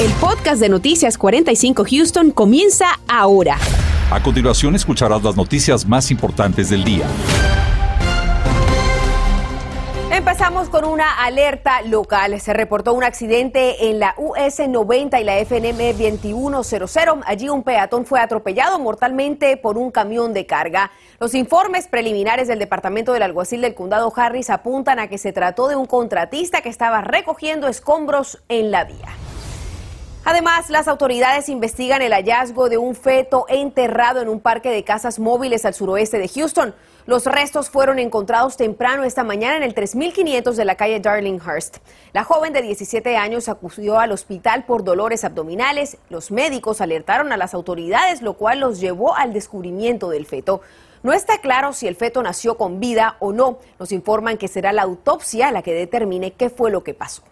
El podcast de Noticias 45 Houston comienza ahora. A continuación escucharás las noticias más importantes del día. Empezamos con una alerta local. Se reportó un accidente en la US 90 y la FNM 2100. Allí un peatón fue atropellado mortalmente por un camión de carga. Los informes preliminares del Departamento del Alguacil del Condado Harris apuntan a que se trató de un contratista que estaba recogiendo escombros en la vía. Además, las autoridades investigan el hallazgo de un feto enterrado en un parque de casas móviles al suroeste de Houston. Los restos fueron encontrados temprano esta mañana en el 3500 de la calle Darlinghurst. La joven de 17 años acudió al hospital por dolores abdominales. Los médicos alertaron a las autoridades, lo cual los llevó al descubrimiento del feto. No está claro si el feto nació con vida o no. Nos informan que será la autopsia la que determine qué fue lo que pasó.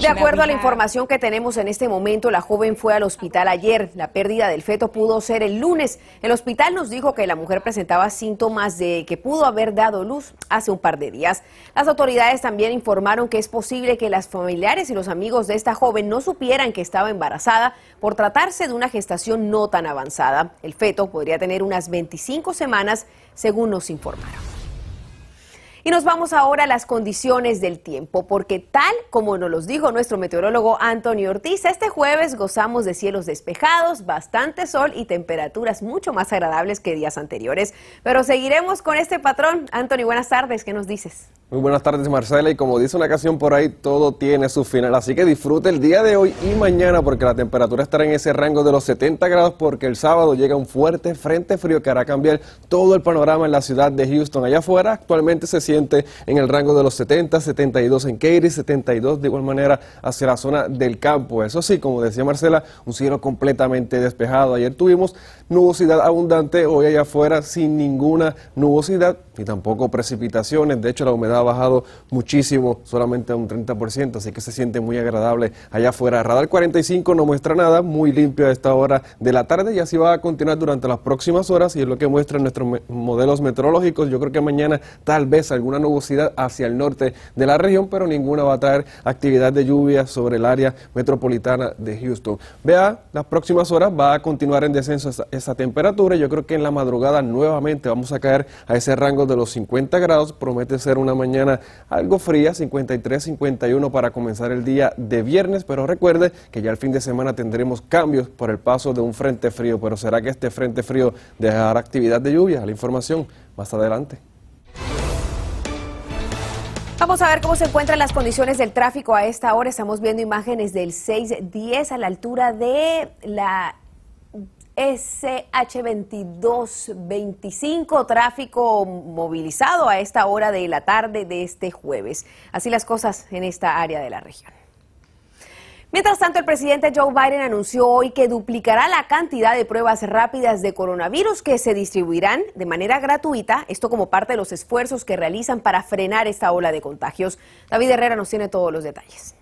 De acuerdo a la información que tenemos en este momento, la joven fue al hospital ayer. La pérdida del feto pudo ser el lunes. El hospital nos dijo que la mujer presentaba síntomas de que pudo haber dado luz hace un par de días. Las autoridades también informaron que es posible que las familiares y los amigos de esta joven no supieran que estaba embarazada por tratarse de una gestación no tan avanzada. El feto podría tener unas 25 semanas, según nos informaron. Y nos vamos ahora a las condiciones del tiempo, porque tal como nos los dijo nuestro meteorólogo Antonio Ortiz, este jueves gozamos de cielos despejados, bastante sol y temperaturas mucho más agradables que días anteriores. Pero seguiremos con este patrón. Antonio, buenas tardes, ¿qué nos dices? Muy buenas tardes Marcela y como dice una canción por ahí, todo tiene su final, así que disfrute el día de hoy y mañana porque la temperatura estará en ese rango de los 70 grados porque el sábado llega un fuerte frente frío que hará cambiar todo el panorama en la ciudad de Houston. Allá afuera actualmente se siente en el rango de los 70, 72 en Katy, 72 de igual manera hacia la zona del campo. Eso sí, como decía Marcela, un cielo completamente despejado. Ayer tuvimos nubosidad abundante, hoy allá afuera sin ninguna nubosidad ni tampoco precipitaciones. De hecho, la humedad ha bajado muchísimo, solamente a un 30%, así que se siente muy agradable allá afuera. Radar 45 no muestra nada, muy limpio a esta hora de la tarde y así va a continuar durante las próximas horas y es lo que muestran nuestros modelos meteorológicos. Yo creo que mañana tal vez alguna nubosidad hacia el norte de la región, pero ninguna va a traer actividad de lluvia sobre el área metropolitana de Houston. Vea, las próximas horas va a continuar en descenso esa, esa temperatura. Yo creo que en la madrugada nuevamente vamos a caer a ese rango de los 50 grados. Promete ser una mañana algo fría, 53, 51 para comenzar el día de viernes, pero recuerde que ya el fin de semana tendremos cambios por el paso de un frente frío, pero será que este frente frío dejará actividad de lluvia. La información más adelante. Vamos a ver cómo se encuentran las condiciones del tráfico a esta hora. Estamos viendo imágenes del 610 a la altura de la SH2225, tráfico movilizado a esta hora de la tarde de este jueves. Así las cosas en esta área de la región. Mientras tanto, el presidente Joe Biden anunció hoy que duplicará la cantidad de pruebas rápidas de coronavirus que se distribuirán de manera gratuita, esto como parte de los esfuerzos que realizan para frenar esta ola de contagios. David Herrera nos tiene todos los detalles.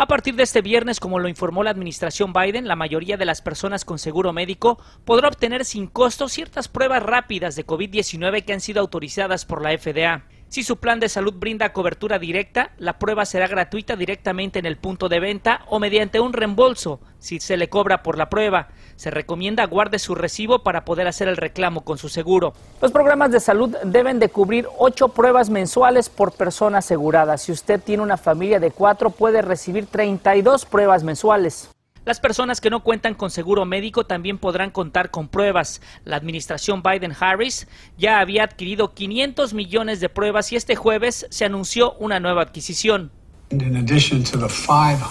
A partir de este viernes, como lo informó la administración Biden, la mayoría de las personas con seguro médico podrá obtener sin costo ciertas pruebas rápidas de COVID-19 que han sido autorizadas por la FDA. Si su plan de salud brinda cobertura directa, la prueba será gratuita directamente en el punto de venta o mediante un reembolso si se le cobra por la prueba. Se recomienda guarde su recibo para poder hacer el reclamo con su seguro. Los programas de salud deben de cubrir ocho pruebas mensuales por persona asegurada. Si usted tiene una familia de cuatro, puede recibir 32 pruebas mensuales. Las personas que no cuentan con seguro médico también podrán contar con pruebas. La administración Biden-Harris ya había adquirido 500 millones de pruebas y este jueves se anunció una nueva adquisición.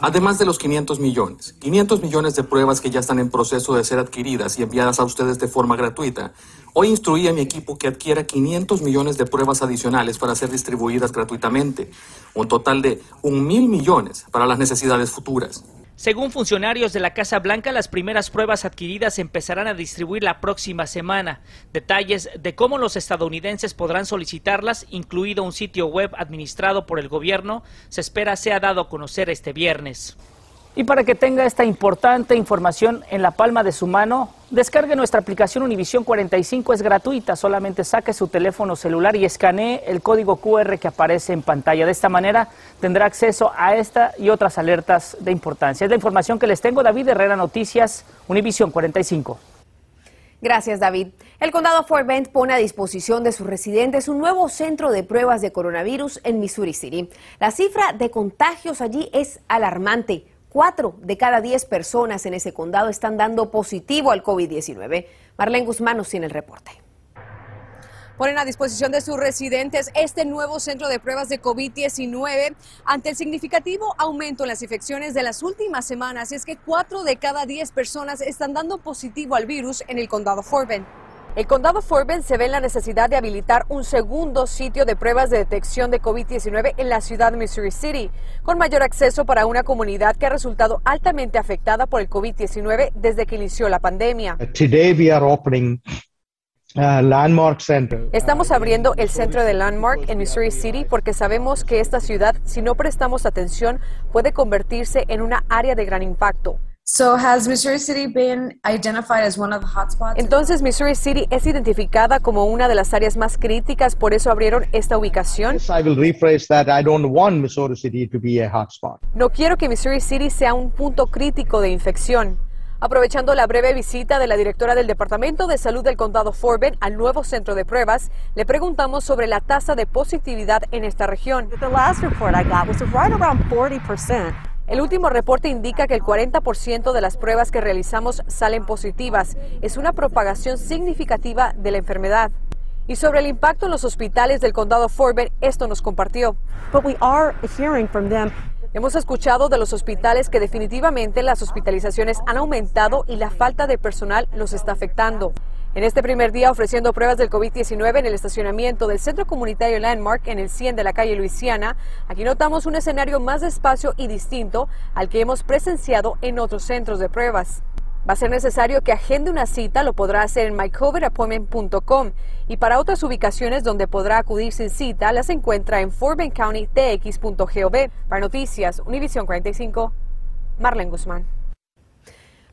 Además de los 500 millones, 500 millones de pruebas que ya están en proceso de ser adquiridas y enviadas a ustedes de forma gratuita, hoy instruí a mi equipo que adquiera 500 millones de pruebas adicionales para ser distribuidas gratuitamente, un total de un mil millones para las necesidades futuras. Según funcionarios de la Casa Blanca, las primeras pruebas adquiridas se empezarán a distribuir la próxima semana. Detalles de cómo los estadounidenses podrán solicitarlas, incluido un sitio web administrado por el gobierno, se espera sea dado a conocer este viernes. Y para que tenga esta importante información en la palma de su mano, descargue nuestra aplicación Univisión 45, es gratuita, solamente saque su teléfono celular y escanee el código QR que aparece en pantalla. De esta manera tendrá acceso a esta y otras alertas de importancia. Es la información que les tengo, David Herrera Noticias, Univisión 45. Gracias, David. El condado Fort Bend pone a disposición de sus residentes un nuevo centro de pruebas de coronavirus en Missouri City. La cifra de contagios allí es alarmante. Cuatro de cada diez personas en ese condado están dando positivo al COVID-19. Marlene Guzmán nos tiene el reporte ponen a disposición de sus residentes este nuevo centro de pruebas de COVID-19 ante el significativo aumento en las infecciones de las últimas semanas. Es que cuatro de cada diez personas están dando positivo al virus en el condado Fort Bend. El condado Fort Bend se ve en la necesidad de habilitar un segundo sitio de pruebas de detección de COVID-19 en la ciudad de Missouri City, con mayor acceso para una comunidad que ha resultado altamente afectada por el COVID-19 desde que inició la pandemia. Today we are opening Uh, Landmark Center. Estamos abriendo el centro de Landmark en Missouri City porque sabemos que esta ciudad, si no prestamos atención, puede convertirse en una área de gran impacto. Entonces, Missouri City es identificada como una de las áreas más críticas, por eso abrieron esta ubicación. No quiero que Missouri City sea un punto crítico de infección. Aprovechando la breve visita de la directora del Departamento de Salud del Condado Fort al nuevo centro de pruebas, le preguntamos sobre la tasa de positividad en esta región. El último reporte indica que el 40% de las pruebas que realizamos salen positivas. Es una propagación significativa de la enfermedad. Y sobre el impacto en los hospitales del condado Fort esto nos compartió. Hemos escuchado de los hospitales que definitivamente las hospitalizaciones han aumentado y la falta de personal los está afectando. En este primer día ofreciendo pruebas del COVID-19 en el estacionamiento del Centro Comunitario Landmark en el 100 de la calle Luisiana, aquí notamos un escenario más despacio y distinto al que hemos presenciado en otros centros de pruebas. Va a ser necesario que agende una cita, lo podrá hacer en mycovidappointment.com y para otras ubicaciones donde podrá acudir sin cita las encuentra en FortBendCountyTX.gov. Para noticias, Univision 45, Marlene Guzmán.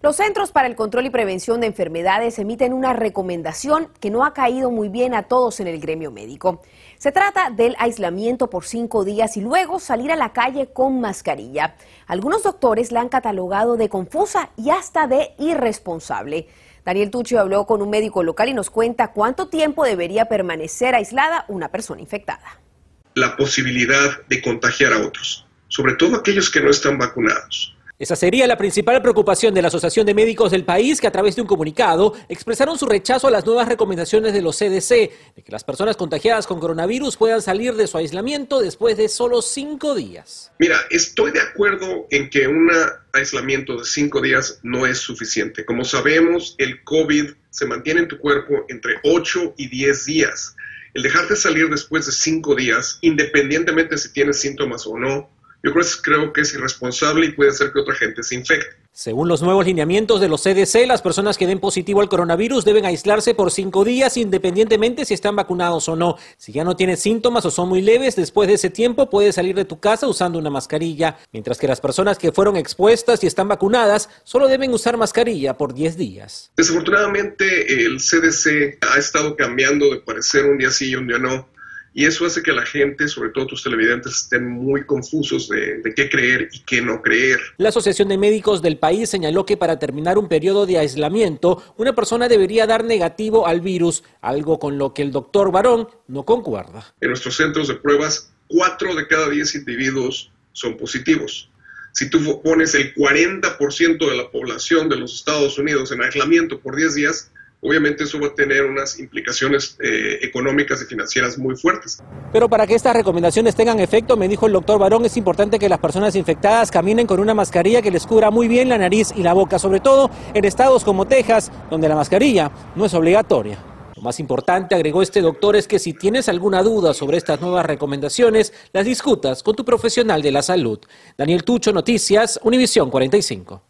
Los Centros para el Control y Prevención de Enfermedades emiten una recomendación que no ha caído muy bien a todos en el gremio médico. Se trata del aislamiento por cinco días y luego salir a la calle con mascarilla. Algunos doctores la han catalogado de confusa y hasta de irresponsable. Daniel Tucci habló con un médico local y nos cuenta cuánto tiempo debería permanecer aislada una persona infectada. La posibilidad de contagiar a otros, sobre todo aquellos que no están vacunados. Esa sería la principal preocupación de la Asociación de Médicos del país, que a través de un comunicado expresaron su rechazo a las nuevas recomendaciones de los CDC de que las personas contagiadas con coronavirus puedan salir de su aislamiento después de solo cinco días. Mira, estoy de acuerdo en que un aislamiento de cinco días no es suficiente. Como sabemos, el COVID se mantiene en tu cuerpo entre 8 y 10 días. El dejarte salir después de cinco días, independientemente si tienes síntomas o no, yo creo que es irresponsable y puede hacer que otra gente se infecte. Según los nuevos lineamientos de los CDC, las personas que den positivo al coronavirus deben aislarse por cinco días independientemente si están vacunados o no. Si ya no tienes síntomas o son muy leves, después de ese tiempo puedes salir de tu casa usando una mascarilla, mientras que las personas que fueron expuestas y están vacunadas solo deben usar mascarilla por 10 días. Desafortunadamente el CDC ha estado cambiando de parecer un día sí y un día no. Y eso hace que la gente, sobre todo tus televidentes, estén muy confusos de, qué creer y qué no creer. La Asociación de Médicos del país señaló que para terminar un periodo de aislamiento, una persona debería dar negativo al virus, algo con lo que el doctor Barón no concuerda. En nuestros centros de pruebas, cuatro de cada diez individuos son positivos. Si tú pones el 40% de la población de los Estados Unidos en aislamiento por 10 días, obviamente eso va a tener unas implicaciones eh, económicas y financieras muy fuertes. Pero para que estas recomendaciones tengan efecto, me dijo el doctor Barón, es importante que las personas infectadas caminen con una mascarilla que les cubra muy bien la nariz y la boca, sobre todo en estados como Texas, donde la mascarilla no es obligatoria. Lo más importante, agregó este doctor, es que si tienes alguna duda sobre estas nuevas recomendaciones, las discutas con tu profesional de la salud. Daniel Tucho, Noticias, Univisión 45.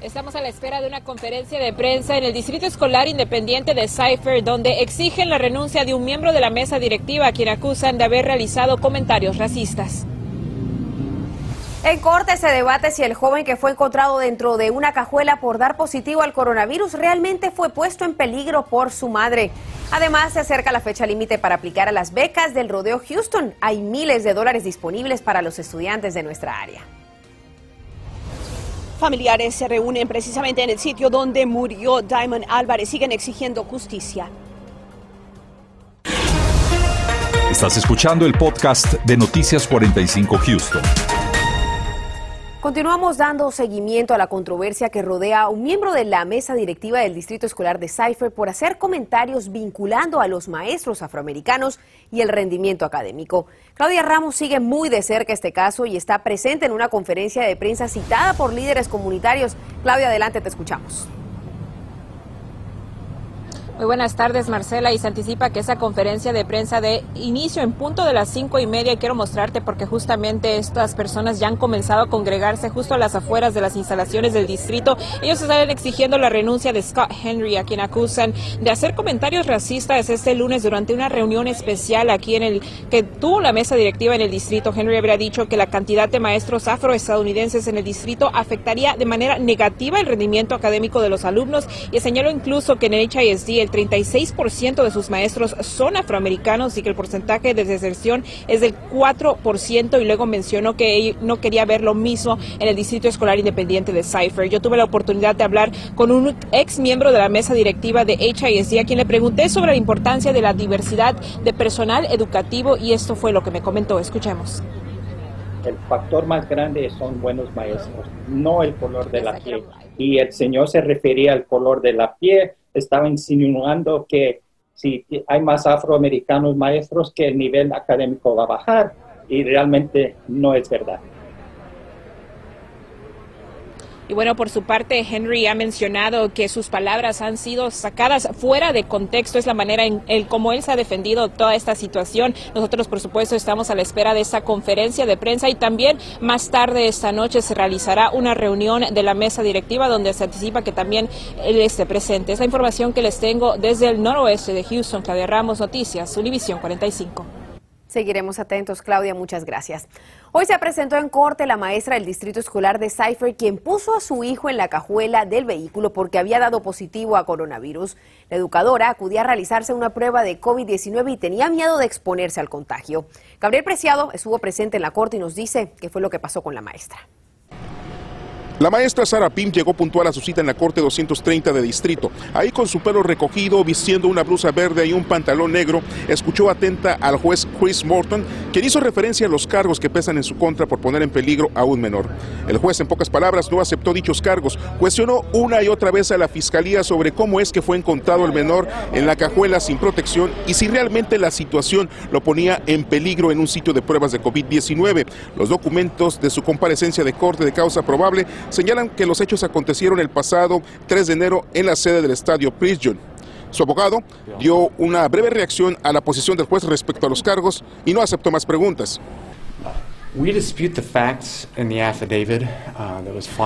Estamos a la espera de una conferencia de prensa en el Distrito Escolar Independiente de Cypher, donde exigen la renuncia de un miembro de la mesa directiva a quien acusan de haber realizado comentarios racistas. En corte se debate si el joven que fue encontrado dentro de una cajuela por dar positivo al coronavirus realmente fue puesto en peligro por su madre. Además, se acerca la fecha límite para aplicar a las becas del Rodeo Houston. Hay miles de dólares disponibles para los estudiantes de nuestra área. Familiares se reúnen precisamente en el sitio donde murió Diamond Álvarez. Siguen exigiendo justicia. Estás escuchando el podcast de Noticias 45 Houston. Continuamos dando seguimiento a la controversia que rodea a un miembro de la mesa directiva del Distrito Escolar de Cypher por hacer comentarios vinculando a los maestros afroamericanos y el rendimiento académico. Claudia Ramos sigue muy de cerca este caso y está presente en una conferencia de prensa citada por líderes comunitarios. Claudia, adelante, te escuchamos. Muy buenas tardes, Marcela. Y se anticipa que esa conferencia de prensa de inicio en punto de las cinco y media, quiero mostrarte porque justamente estas personas ya han comenzado a congregarse justo a las afueras de las instalaciones del distrito. Ellos están exigiendo la renuncia de Scott Henry, a quien acusan de hacer comentarios racistas este lunes durante una reunión especial aquí en el que tuvo la mesa directiva en el distrito. Henry habría dicho que la cantidad de maestros afroestadounidenses en el distrito afectaría de manera negativa el rendimiento académico de los alumnos y señaló incluso que en el HISD el 36% de sus maestros son afroamericanos y que el porcentaje de deserción es del 4% y luego mencionó que no quería ver lo mismo en el Distrito Escolar Independiente de Cypher. Yo tuve la oportunidad de hablar con un ex miembro de la mesa directiva de HISD a quien le pregunté sobre la importancia de la diversidad de personal educativo y esto fue lo que me comentó. Escuchemos el factor más grande son buenos maestros, no el color de la piel. Y el Señor se refería al color de la piel, estaba insinuando que si hay más afroamericanos maestros que el nivel académico va a bajar y realmente no es verdad. Y bueno, por su parte, Henry ha mencionado que sus palabras han sido sacadas fuera de contexto. Es la manera en el cómo él se ha defendido toda esta situación. Nosotros, por supuesto, estamos a la espera de esa conferencia de prensa y también más tarde esta noche se realizará una reunión de la mesa directiva donde se anticipa que también él esté presente. Es la información que les tengo desde el noroeste de Houston. Claudia Ramos, Noticias, Univisión 45. Seguiremos atentos, Claudia, muchas gracias. Hoy se presentó en corte la maestra del distrito escolar de Cypher, quien puso a su hijo en la cajuela del vehículo porque había dado positivo a coronavirus. La educadora acudía a realizarse una prueba de COVID-19 y tenía miedo de exponerse al contagio. Gabriel Preciado estuvo presente en la corte y nos dice qué fue lo que pasó con la maestra. La maestra Sara Pim llegó puntual a su cita en la Corte 230 de Distrito. Ahí con su pelo recogido, vistiendo una blusa verde y un pantalón negro, escuchó atenta al juez Chris Morton, quien hizo referencia a los cargos que pesan en su contra por poner en peligro a un menor. El juez, en pocas palabras, no aceptó dichos cargos. Cuestionó una y otra vez a la fiscalía sobre cómo es que fue encontrado el menor en la cajuela sin protección y si realmente la situación lo ponía en peligro en un sitio de pruebas de COVID-19. Los documentos de su comparecencia de corte de causa probable señalan que los hechos acontecieron el pasado 3 de enero en la sede del estadio Prison. Su abogado dio una breve reacción a la posición del juez respecto a los cargos y no aceptó más preguntas. Uh,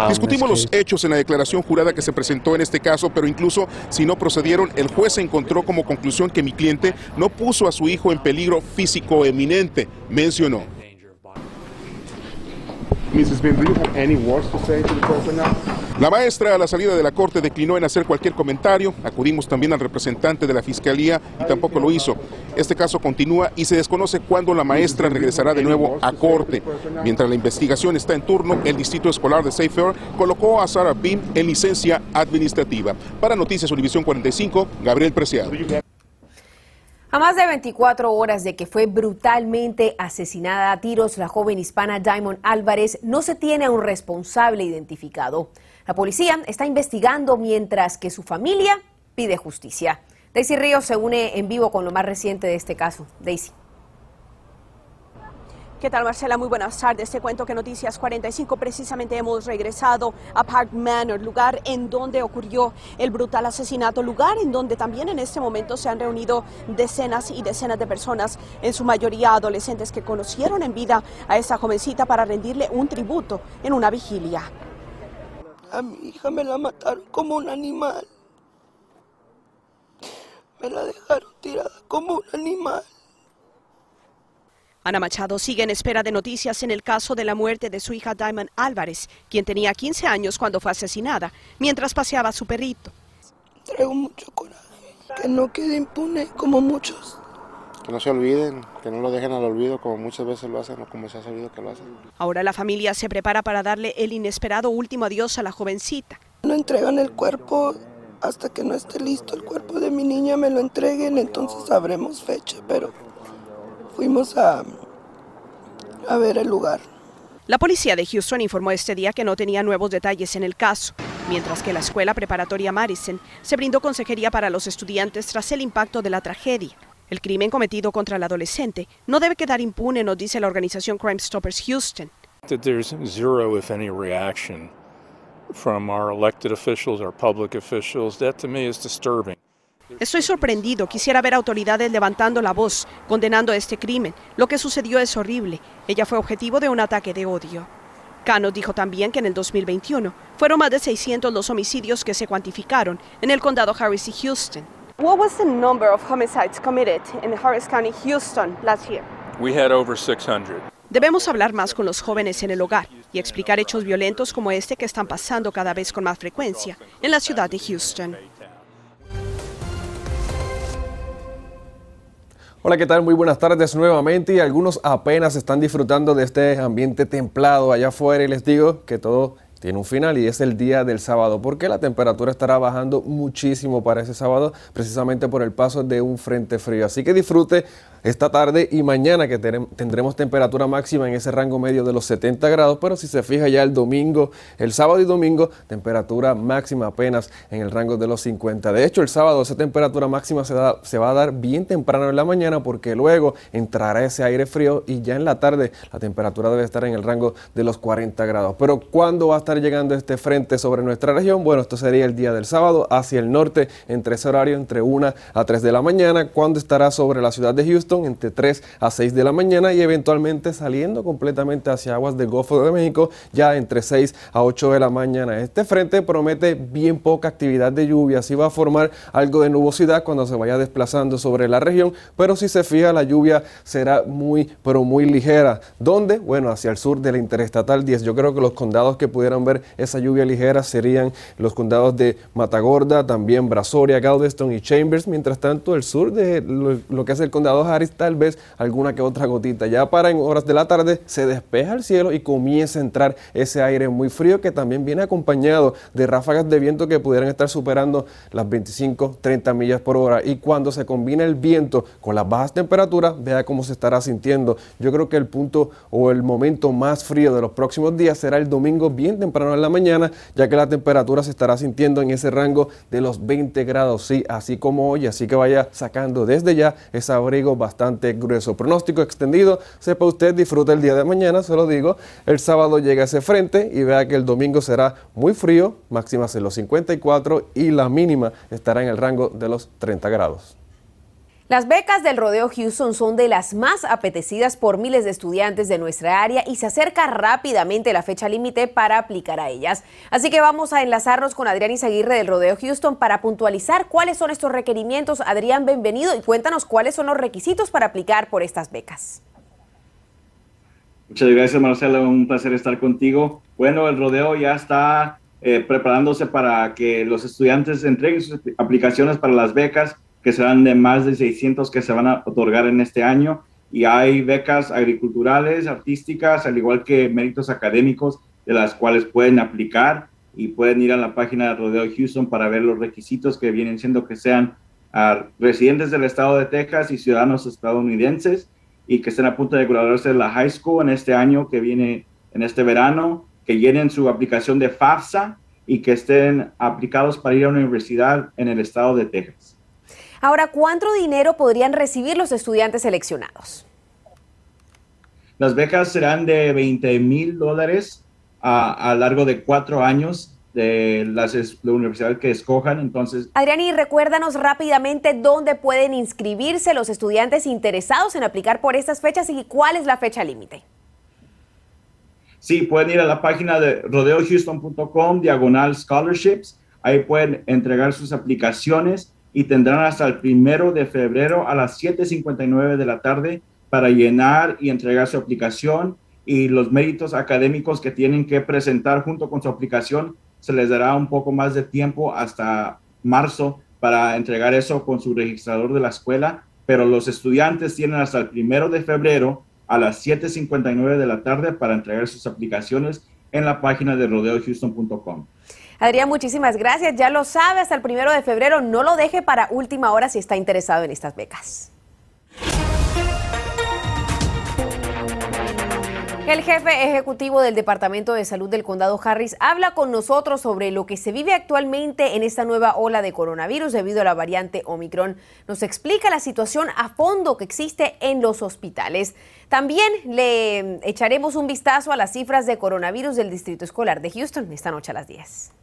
Discutimos los hechos en la declaración jurada que se presentó en este caso, pero incluso si no procedieron, el juez encontró como conclusión que mi cliente no puso a su hijo en peligro físico eminente, mencionó. La maestra a la salida de la corte declinó en hacer cualquier comentario. Acudimos también al representante de la fiscalía y tampoco lo hizo. Este caso continúa y se desconoce cuándo la maestra regresará de nuevo a corte. Mientras la investigación está en turno, el distrito escolar de Safer colocó a Sarah Beam en licencia administrativa. Para Noticias Univisión 45, Gabriel Preciado. A más de 24 horas de que fue brutalmente asesinada a tiros la joven hispana Diamond Álvarez, no se tiene a un responsable identificado. La policía está investigando mientras que su familia pide justicia. Daisy Ríos se une en vivo con lo más reciente de este caso. Daisy. ¿Qué tal, Marcela? Muy buenas tardes. Te cuento que Noticias 45 precisamente hemos regresado a Park Manor, lugar en donde ocurrió el brutal asesinato, lugar en donde también en este momento se han reunido decenas y decenas de personas, en su mayoría adolescentes que conocieron en vida a esta jovencita para rendirle un tributo en una vigilia. A mi hija me la mataron como un animal. Me la dejaron tirada como un animal. Ana Machado sigue en espera de noticias en el caso de la muerte de su hija Diamond Álvarez, quien tenía 15 años cuando fue asesinada, mientras paseaba a su perrito. Traigo mucho coraje, que no quede impune como muchos. Que no se olviden, que no lo dejen al olvido como muchas veces lo hacen o como se ha sabido que lo hacen. Ahora la familia se prepara para darle el inesperado último adiós a la jovencita. No entregan el cuerpo hasta que no esté listo el cuerpo de mi niña, me lo entreguen, entonces sabremos fecha, pero fuimos a, a ver el lugar. La policía de Houston informó este día que no tenía nuevos detalles en el caso, mientras que la escuela preparatoria Madison se brindó consejería para los estudiantes tras el impacto de la tragedia. El crimen cometido contra el adolescente no debe quedar impune, nos dice la organización Crime Stoppers Houston. That there's zero, if any, reaction from our elected officials, our public officials. That to me is disturbing. Estoy sorprendido. Quisiera ver autoridades levantando la voz, condenando este crimen. Lo que sucedió es horrible. Ella fue objetivo de un ataque de odio. Cano dijo también que en el 2021 fueron más de 600 los homicidios que se cuantificaron en el condado Harris y Houston. What was the number of homicides committed in Harris County, Houston last year? We had over 600. Debemos hablar más con los jóvenes en el hogar y explicar hechos violentos como este que están pasando cada vez con más frecuencia en la ciudad de Houston. Hola, ¿qué tal? Muy buenas tardes nuevamente y algunos apenas están disfrutando de este ambiente templado allá afuera y les digo que todo tiene un final y es el día del sábado, porque la temperatura estará bajando muchísimo para ese sábado, precisamente por el paso de un frente frío. Así que disfrute esta tarde y mañana que tendremos temperatura máxima en ese rango medio de los 70 grados, pero si se fija ya el domingo, el sábado y domingo, temperatura máxima apenas en el rango de los 50. De hecho, el sábado esa temperatura máxima se, se va a dar bien temprano en la mañana porque luego entrará ese aire frío y ya en la tarde la temperatura debe estar en el rango de los 40 grados. Pero ¿cuándo va a estar llegando este frente sobre nuestra región? Bueno, esto sería el día del sábado hacia el norte, entre ese horario entre 1 a 3 de la mañana, cuando estará sobre la ciudad de Houston entre 3 a 6 de la mañana y eventualmente saliendo completamente hacia aguas del Golfo de México ya entre 6 a 8 de la mañana. Este frente promete bien poca actividad de lluvia, así va a formar algo de nubosidad cuando se vaya desplazando sobre la región, pero si se fija la lluvia será muy pero muy ligera. ¿Dónde? Bueno, hacia el sur de la Interestatal 10. Yo creo que los condados que pudieran ver esa lluvia ligera serían los condados de Matagorda, también Brazoria, Galveston y Chambers, mientras tanto el sur de lo, que es el condado Harris tal vez alguna que otra gotita. Ya para en horas de la tarde se despeja el cielo y comienza a entrar ese aire muy frío que también viene acompañado de ráfagas de viento que pudieran estar superando las 25, 30 millas por hora. Y cuando se combina el viento con las bajas temperaturas, vea cómo se estará sintiendo. Yo creo que el punto o el momento más frío de los próximos días será el domingo bien temprano en la mañana, ya que la temperatura se estará sintiendo en ese rango de los 20 grados, sí, así como hoy. Así que vaya sacando desde ya ese abrigo bastante grueso. Pronóstico extendido, sepa usted, disfruta el día de mañana, se lo digo. El sábado llega ese frente y vea que el domingo será muy frío, máximas en los 54 y la mínima estará en el rango de los 30 grados. Las becas del Rodeo Houston son de las más apetecidas por miles de estudiantes de nuestra área y se acerca rápidamente la fecha límite para aplicar a ellas. Así que vamos a enlazarnos con Adrián Izaguirre del Rodeo Houston para puntualizar cuáles son estos requerimientos. Adrián, bienvenido y cuéntanos cuáles son los requisitos para aplicar por estas becas. Muchas gracias, Marcela. Un placer estar contigo. Bueno, el rodeo ya está eh, preparándose para que los estudiantes entreguen sus aplicaciones para las becas que serán de más de 600 que se van a otorgar en este año. Y hay becas agriculturales, artísticas, al igual que méritos académicos, de las cuales pueden aplicar y pueden ir a la página de Rodeo Houston para ver los requisitos que vienen siendo que sean residentes del estado de Texas y ciudadanos estadounidenses y que estén a punto de graduarse de la high school en este año que viene, en este verano, que llenen su aplicación de FAFSA y que estén aplicados para ir a una universidad en el estado de Texas. Ahora, ¿cuánto dinero podrían recibir los estudiantes seleccionados? Las becas serán de 20 mil dólares a, lo largo de cuatro años de las, la universidad que escojan. Entonces, Adriani, recuérdanos rápidamente dónde pueden inscribirse los estudiantes interesados en aplicar por estas fechas y cuál es la fecha límite. Sí, pueden ir a la página de rodeohouston.com, diagonal scholarships. Ahí pueden entregar sus aplicaciones y tendrán hasta el primero de febrero a las 7.59 de la tarde para llenar y entregar su aplicación y los méritos académicos que tienen que presentar junto con su aplicación, se les dará un poco más de tiempo hasta marzo para entregar eso con su registrador de la escuela, pero los estudiantes tienen hasta el primero de febrero a las 7.59 de la tarde para entregar sus aplicaciones en la página de rodeohouston.com. Adrián, muchísimas gracias. Ya lo sabe, hasta el primero de febrero. No lo deje para última hora si está interesado en estas becas. El jefe ejecutivo del Departamento de Salud del Condado Harris habla con nosotros sobre lo que se vive actualmente en esta nueva ola de coronavirus debido a la variante Omicron. Nos explica la situación a fondo que existe en los hospitales. También le echaremos un vistazo a las cifras de coronavirus del Distrito Escolar de Houston esta noche a las 10.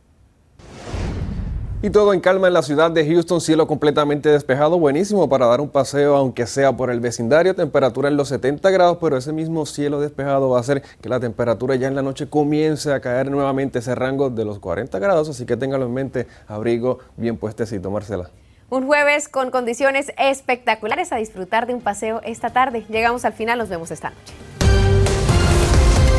Y todo en calma en la ciudad de Houston, cielo completamente despejado, buenísimo para dar un paseo aunque sea por el vecindario, temperatura en los 70 grados, pero ese mismo cielo despejado va a hacer que la temperatura ya en la noche comience a caer nuevamente ese rango de los 40 grados, así que téngalo en mente, abrigo bien puestecito, Marcela. Un jueves con condiciones espectaculares a disfrutar de un paseo esta tarde. Llegamos al final, nos vemos esta noche.